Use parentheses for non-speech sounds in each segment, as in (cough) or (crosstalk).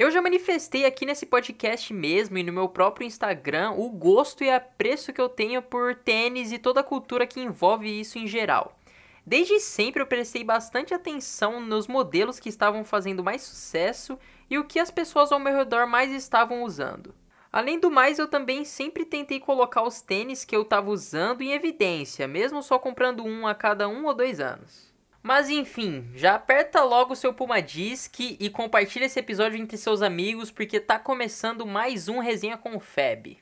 Eu já manifestei aqui nesse podcast mesmo e no meu próprio Instagram o gosto e apreço que eu tenho por tênis e toda a cultura que envolve isso em geral. Desde sempre eu prestei bastante atenção nos modelos que estavam fazendo mais sucesso e o que as pessoas ao meu redor mais estavam usando. Além do mais, eu também sempre tentei colocar os tênis que eu estava usando em evidência, mesmo só comprando um a cada um ou dois anos. Mas enfim, já aperta logo o seu Puma Disc e compartilha esse episódio entre seus amigos porque tá começando mais um Resenha com o Feb.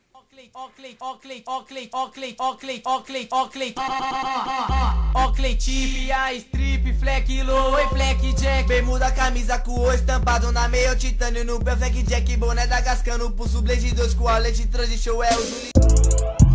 A strip, fleck, low, e fleck, jack Bermuda, camisa estampado na meia, titânio no pé, fleck, jack Boné da Gascano, pulso, blade 2 com a é o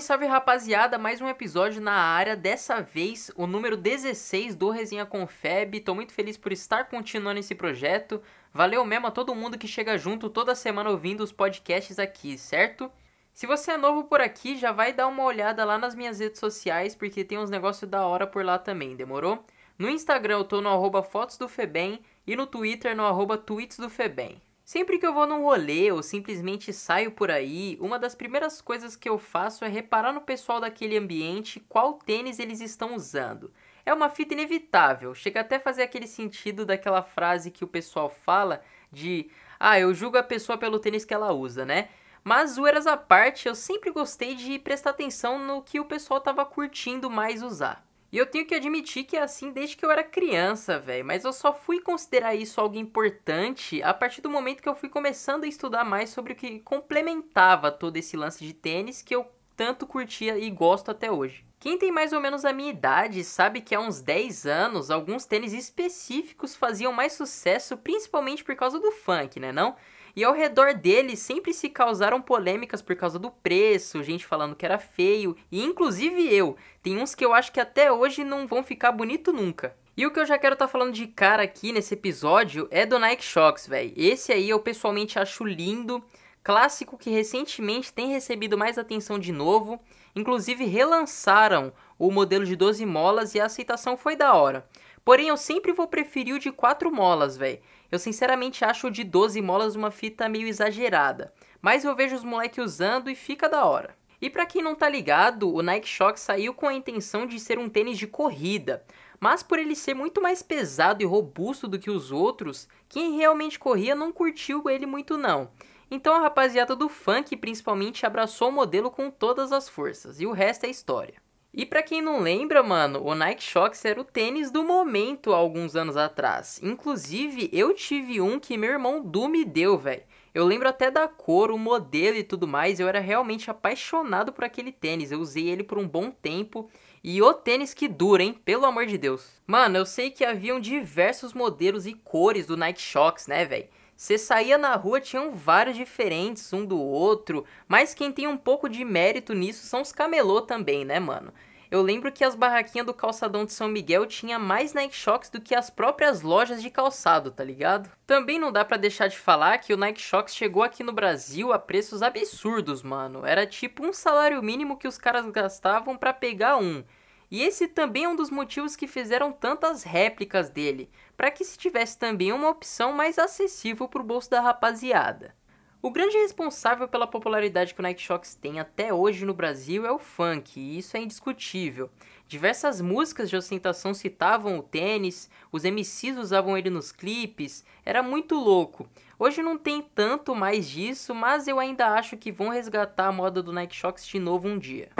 Salve, salve rapaziada, mais um episódio na área, dessa vez o número 16 do Resenha com Feb. Tô muito feliz por estar continuando esse projeto. Valeu mesmo a todo mundo que chega junto toda semana ouvindo os podcasts aqui, certo? Se você é novo por aqui, já vai dar uma olhada lá nas minhas redes sociais, porque tem uns negócios da hora por lá também, demorou? No Instagram eu tô no arroba fotos do Febem e no Twitter no arroba tweets do Febem. Sempre que eu vou num rolê ou simplesmente saio por aí, uma das primeiras coisas que eu faço é reparar no pessoal daquele ambiente qual tênis eles estão usando. É uma fita inevitável, chega até a fazer aquele sentido daquela frase que o pessoal fala de ah, eu julgo a pessoa pelo tênis que ela usa, né? Mas zoeiras à parte, eu sempre gostei de prestar atenção no que o pessoal tava curtindo mais usar. E eu tenho que admitir que é assim desde que eu era criança, velho. Mas eu só fui considerar isso algo importante a partir do momento que eu fui começando a estudar mais sobre o que complementava todo esse lance de tênis que eu tanto curtia e gosto até hoje. Quem tem mais ou menos a minha idade sabe que há uns 10 anos alguns tênis específicos faziam mais sucesso, principalmente por causa do funk, né não? E ao redor dele sempre se causaram polêmicas por causa do preço, gente falando que era feio, e inclusive eu. Tem uns que eu acho que até hoje não vão ficar bonito nunca. E o que eu já quero estar tá falando de cara aqui nesse episódio é do Nike Shox, velho. Esse aí eu pessoalmente acho lindo, clássico que recentemente tem recebido mais atenção de novo. Inclusive relançaram o modelo de 12 molas e a aceitação foi da hora. Porém, eu sempre vou preferir o de 4 molas, velho. Eu sinceramente acho o de 12 molas uma fita meio exagerada, mas eu vejo os moleques usando e fica da hora. E para quem não tá ligado, o Nike Shox saiu com a intenção de ser um tênis de corrida, mas por ele ser muito mais pesado e robusto do que os outros, quem realmente corria não curtiu ele muito não. Então a rapaziada do funk principalmente abraçou o modelo com todas as forças, e o resto é história. E para quem não lembra, mano, o Nike Shox era o tênis do momento há alguns anos atrás. Inclusive, eu tive um que meu irmão Du me deu, velho. Eu lembro até da cor, o modelo e tudo mais. Eu era realmente apaixonado por aquele tênis. Eu usei ele por um bom tempo. E o tênis que dura, hein? Pelo amor de Deus. Mano, eu sei que haviam diversos modelos e cores do Nike Shox, né, velho? Você saía na rua, tinham vários diferentes um do outro, mas quem tem um pouco de mérito nisso são os camelô também, né, mano? Eu lembro que as barraquinhas do calçadão de São Miguel tinha mais Nike Shox do que as próprias lojas de calçado, tá ligado? Também não dá para deixar de falar que o Nike Shox chegou aqui no Brasil a preços absurdos, mano. Era tipo um salário mínimo que os caras gastavam para pegar um. E esse também é um dos motivos que fizeram tantas réplicas dele, para que se tivesse também uma opção mais acessível para o bolso da rapaziada. O grande responsável pela popularidade que o Nike Shox tem até hoje no Brasil é o funk, e isso é indiscutível. Diversas músicas de ostentação citavam o tênis, os MCs usavam ele nos clipes, era muito louco. Hoje não tem tanto mais disso, mas eu ainda acho que vão resgatar a moda do Nike Shox de novo um dia.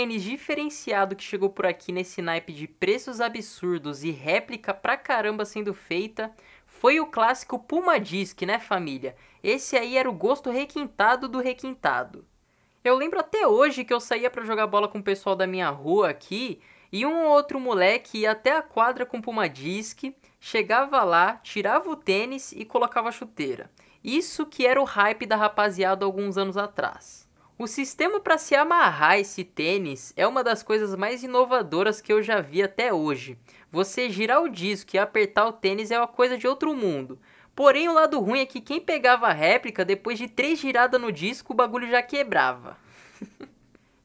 Tênis diferenciado que chegou por aqui nesse naipe de preços absurdos e réplica pra caramba sendo feita foi o clássico Puma Disc, né família? Esse aí era o gosto requintado do requintado. Eu lembro até hoje que eu saía para jogar bola com o pessoal da minha rua aqui e um ou outro moleque ia até a quadra com Puma Disc, chegava lá, tirava o tênis e colocava a chuteira. Isso que era o hype da rapaziada alguns anos atrás. O sistema para se amarrar esse tênis é uma das coisas mais inovadoras que eu já vi até hoje. Você girar o disco e apertar o tênis é uma coisa de outro mundo. Porém, o lado ruim é que quem pegava a réplica, depois de três giradas no disco, o bagulho já quebrava. (laughs)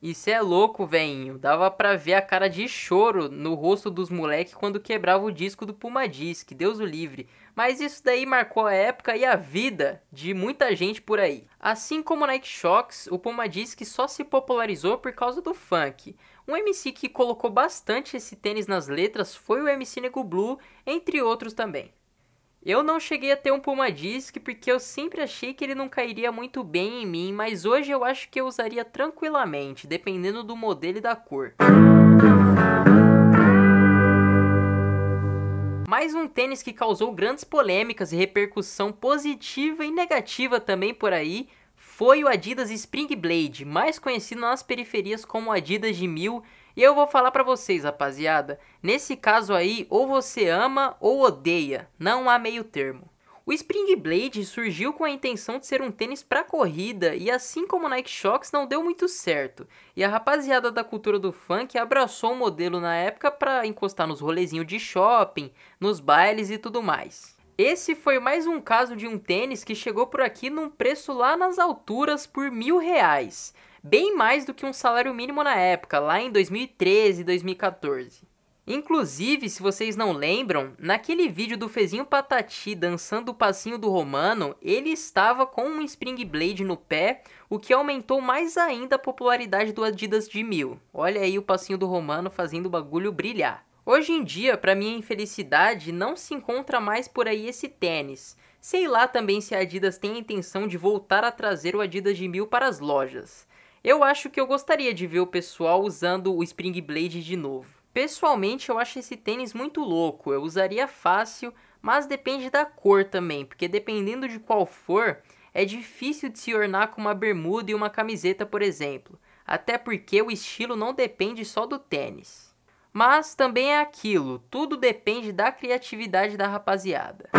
Isso é louco, veinho. Dava pra ver a cara de choro no rosto dos moleques quando quebrava o disco do Puma Disc, Deus o livre. Mas isso daí marcou a época e a vida de muita gente por aí. Assim como o Nike Shox, o Puma Disc só se popularizou por causa do funk. Um MC que colocou bastante esse tênis nas letras foi o MC Nego Blue, entre outros também. Eu não cheguei a ter um Puma Disc porque eu sempre achei que ele não cairia muito bem em mim, mas hoje eu acho que eu usaria tranquilamente, dependendo do modelo e da cor. Mais um tênis que causou grandes polêmicas e repercussão positiva e negativa também por aí foi o Adidas Spring Blade, mais conhecido nas periferias como Adidas de Mil e eu vou falar para vocês, rapaziada, nesse caso aí, ou você ama ou odeia, não há meio termo. O Spring Blade surgiu com a intenção de ser um tênis para corrida e assim como o Nike Shox não deu muito certo. E a rapaziada da cultura do funk abraçou o modelo na época para encostar nos rolezinhos de shopping, nos bailes e tudo mais. Esse foi mais um caso de um tênis que chegou por aqui num preço lá nas alturas por mil reais bem mais do que um salário mínimo na época, lá em 2013 e 2014. Inclusive, se vocês não lembram, naquele vídeo do Fezinho Patati dançando o passinho do Romano, ele estava com um Spring Blade no pé, o que aumentou mais ainda a popularidade do Adidas de Mil. Olha aí o passinho do Romano fazendo o bagulho brilhar. Hoje em dia, para minha infelicidade, não se encontra mais por aí esse tênis. Sei lá também se a Adidas tem a intenção de voltar a trazer o Adidas de Mil para as lojas. Eu acho que eu gostaria de ver o pessoal usando o Spring Blade de novo. Pessoalmente, eu acho esse tênis muito louco. Eu usaria fácil, mas depende da cor também, porque dependendo de qual for, é difícil de se ornar com uma bermuda e uma camiseta, por exemplo. Até porque o estilo não depende só do tênis. Mas também é aquilo, tudo depende da criatividade da rapaziada.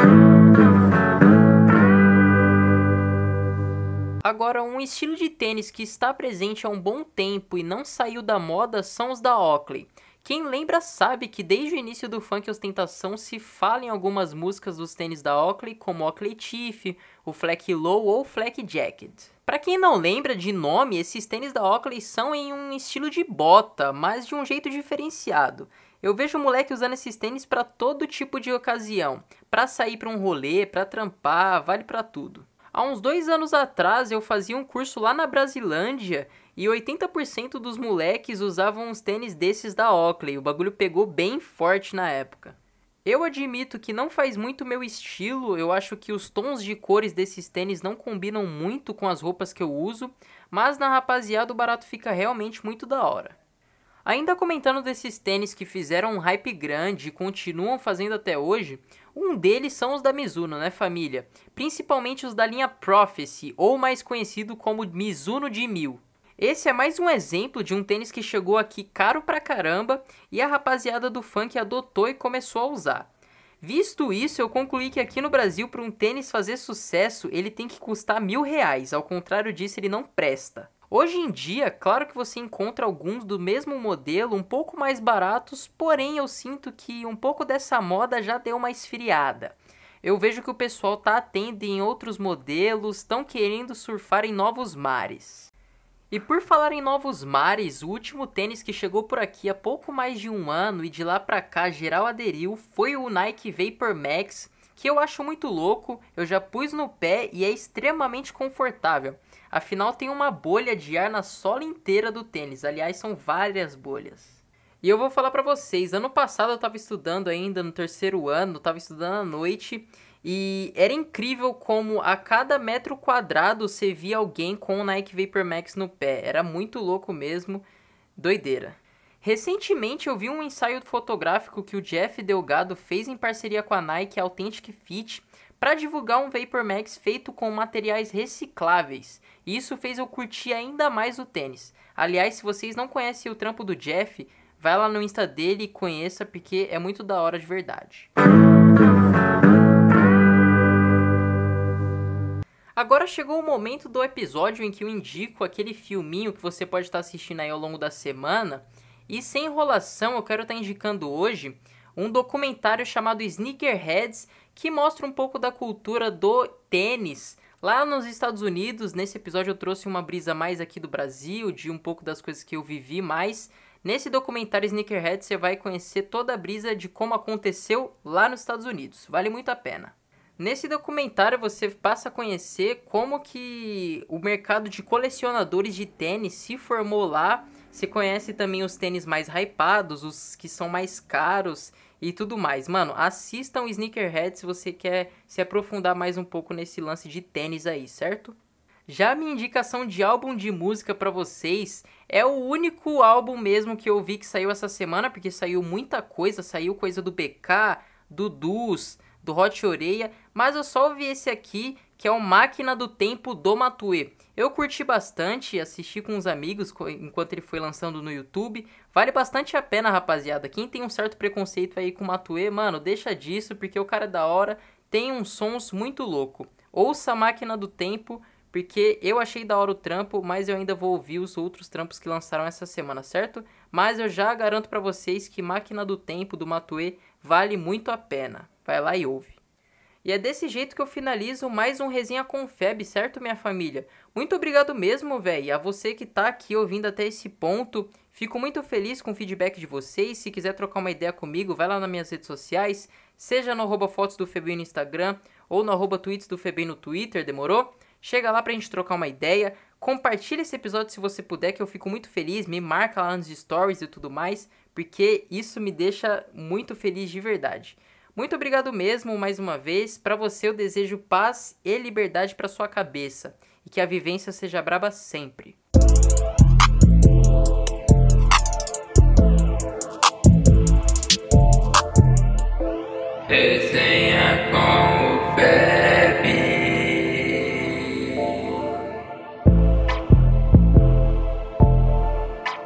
Agora, um estilo de tênis que está presente há um bom tempo e não saiu da moda são os da Oakley. Quem lembra sabe que desde o início do funk ostentação se fala em algumas músicas dos tênis da Oakley, como Oakley Chief, o Fleck Low ou Fleck Jacket. Para quem não lembra de nome, esses tênis da Oakley são em um estilo de bota, mas de um jeito diferenciado. Eu vejo moleque usando esses tênis para todo tipo de ocasião, para sair para um rolê, para trampar, vale para tudo. Há uns dois anos atrás eu fazia um curso lá na Brasilândia e 80% dos moleques usavam uns tênis desses da Oakley. O bagulho pegou bem forte na época. Eu admito que não faz muito meu estilo, eu acho que os tons de cores desses tênis não combinam muito com as roupas que eu uso, mas na rapaziada o barato fica realmente muito da hora. Ainda comentando desses tênis que fizeram um hype grande e continuam fazendo até hoje, um deles são os da Mizuno, né, família? Principalmente os da linha Prophecy, ou mais conhecido como Mizuno de 1000. Esse é mais um exemplo de um tênis que chegou aqui caro pra caramba e a rapaziada do funk adotou e começou a usar. Visto isso, eu concluí que aqui no Brasil, para um tênis fazer sucesso, ele tem que custar mil reais, ao contrário disso, ele não presta. Hoje em dia, claro que você encontra alguns do mesmo modelo um pouco mais baratos, porém eu sinto que um pouco dessa moda já deu uma esfriada. Eu vejo que o pessoal tá atendo em outros modelos, estão querendo surfar em novos mares. E por falar em novos mares, o último tênis que chegou por aqui há pouco mais de um ano e de lá pra cá geral aderiu foi o Nike Vapor Max, que eu acho muito louco, eu já pus no pé e é extremamente confortável. Afinal, tem uma bolha de ar na sola inteira do tênis. Aliás, são várias bolhas. E eu vou falar para vocês, ano passado eu estava estudando ainda no terceiro ano, estava estudando à noite e era incrível como a cada metro quadrado você via alguém com o Nike Vapor Max no pé. Era muito louco mesmo, doideira. Recentemente eu vi um ensaio fotográfico que o Jeff Delgado fez em parceria com a Nike Authentic Fit para divulgar um Vapor Max feito com materiais recicláveis. E isso fez eu curtir ainda mais o tênis. Aliás, se vocês não conhecem o trampo do Jeff, vai lá no Insta dele e conheça porque é muito da hora de verdade. Agora chegou o momento do episódio em que eu indico aquele filminho que você pode estar assistindo aí ao longo da semana. E sem enrolação, eu quero estar indicando hoje um documentário chamado Sneakerheads, que mostra um pouco da cultura do tênis lá nos Estados Unidos. Nesse episódio eu trouxe uma brisa mais aqui do Brasil, de um pouco das coisas que eu vivi mais. Nesse documentário Sneakerhead você vai conhecer toda a brisa de como aconteceu lá nos Estados Unidos. Vale muito a pena. Nesse documentário você passa a conhecer como que o mercado de colecionadores de tênis se formou lá. Você conhece também os tênis mais hypados, os que são mais caros e tudo mais. Mano, assistam o Sneakerhead se você quer se aprofundar mais um pouco nesse lance de tênis aí, certo? Já minha indicação de álbum de música para vocês é o único álbum mesmo que eu vi que saiu essa semana, porque saiu muita coisa, saiu coisa do BK, do Dus, do Hot Oreia, mas eu só ouvi esse aqui, que é o Máquina do Tempo do Matue. Eu curti bastante, assisti com uns amigos enquanto ele foi lançando no YouTube. Vale bastante a pena, rapaziada. Quem tem um certo preconceito aí com o Matue, mano, deixa disso, porque o cara é da hora, tem uns sons muito louco. Ouça a Máquina do Tempo, porque eu achei da hora o trampo, mas eu ainda vou ouvir os outros trampos que lançaram essa semana, certo? Mas eu já garanto para vocês que Máquina do Tempo do Matue vale muito a pena. Vai lá e ouve. E é desse jeito que eu finalizo mais um Resenha com Feb, certo, minha família? Muito obrigado mesmo, velho, a você que tá aqui ouvindo até esse ponto. Fico muito feliz com o feedback de vocês. Se quiser trocar uma ideia comigo, vai lá nas minhas redes sociais, seja no arroba fotos do Febem no Instagram ou no arroba tweets do Febem no Twitter, demorou? Chega lá pra gente trocar uma ideia. Compartilha esse episódio se você puder, que eu fico muito feliz. Me marca lá nos stories e tudo mais, porque isso me deixa muito feliz de verdade. Muito obrigado mesmo mais uma vez. Para você eu desejo paz e liberdade para sua cabeça e que a vivência seja braba sempre. Resenha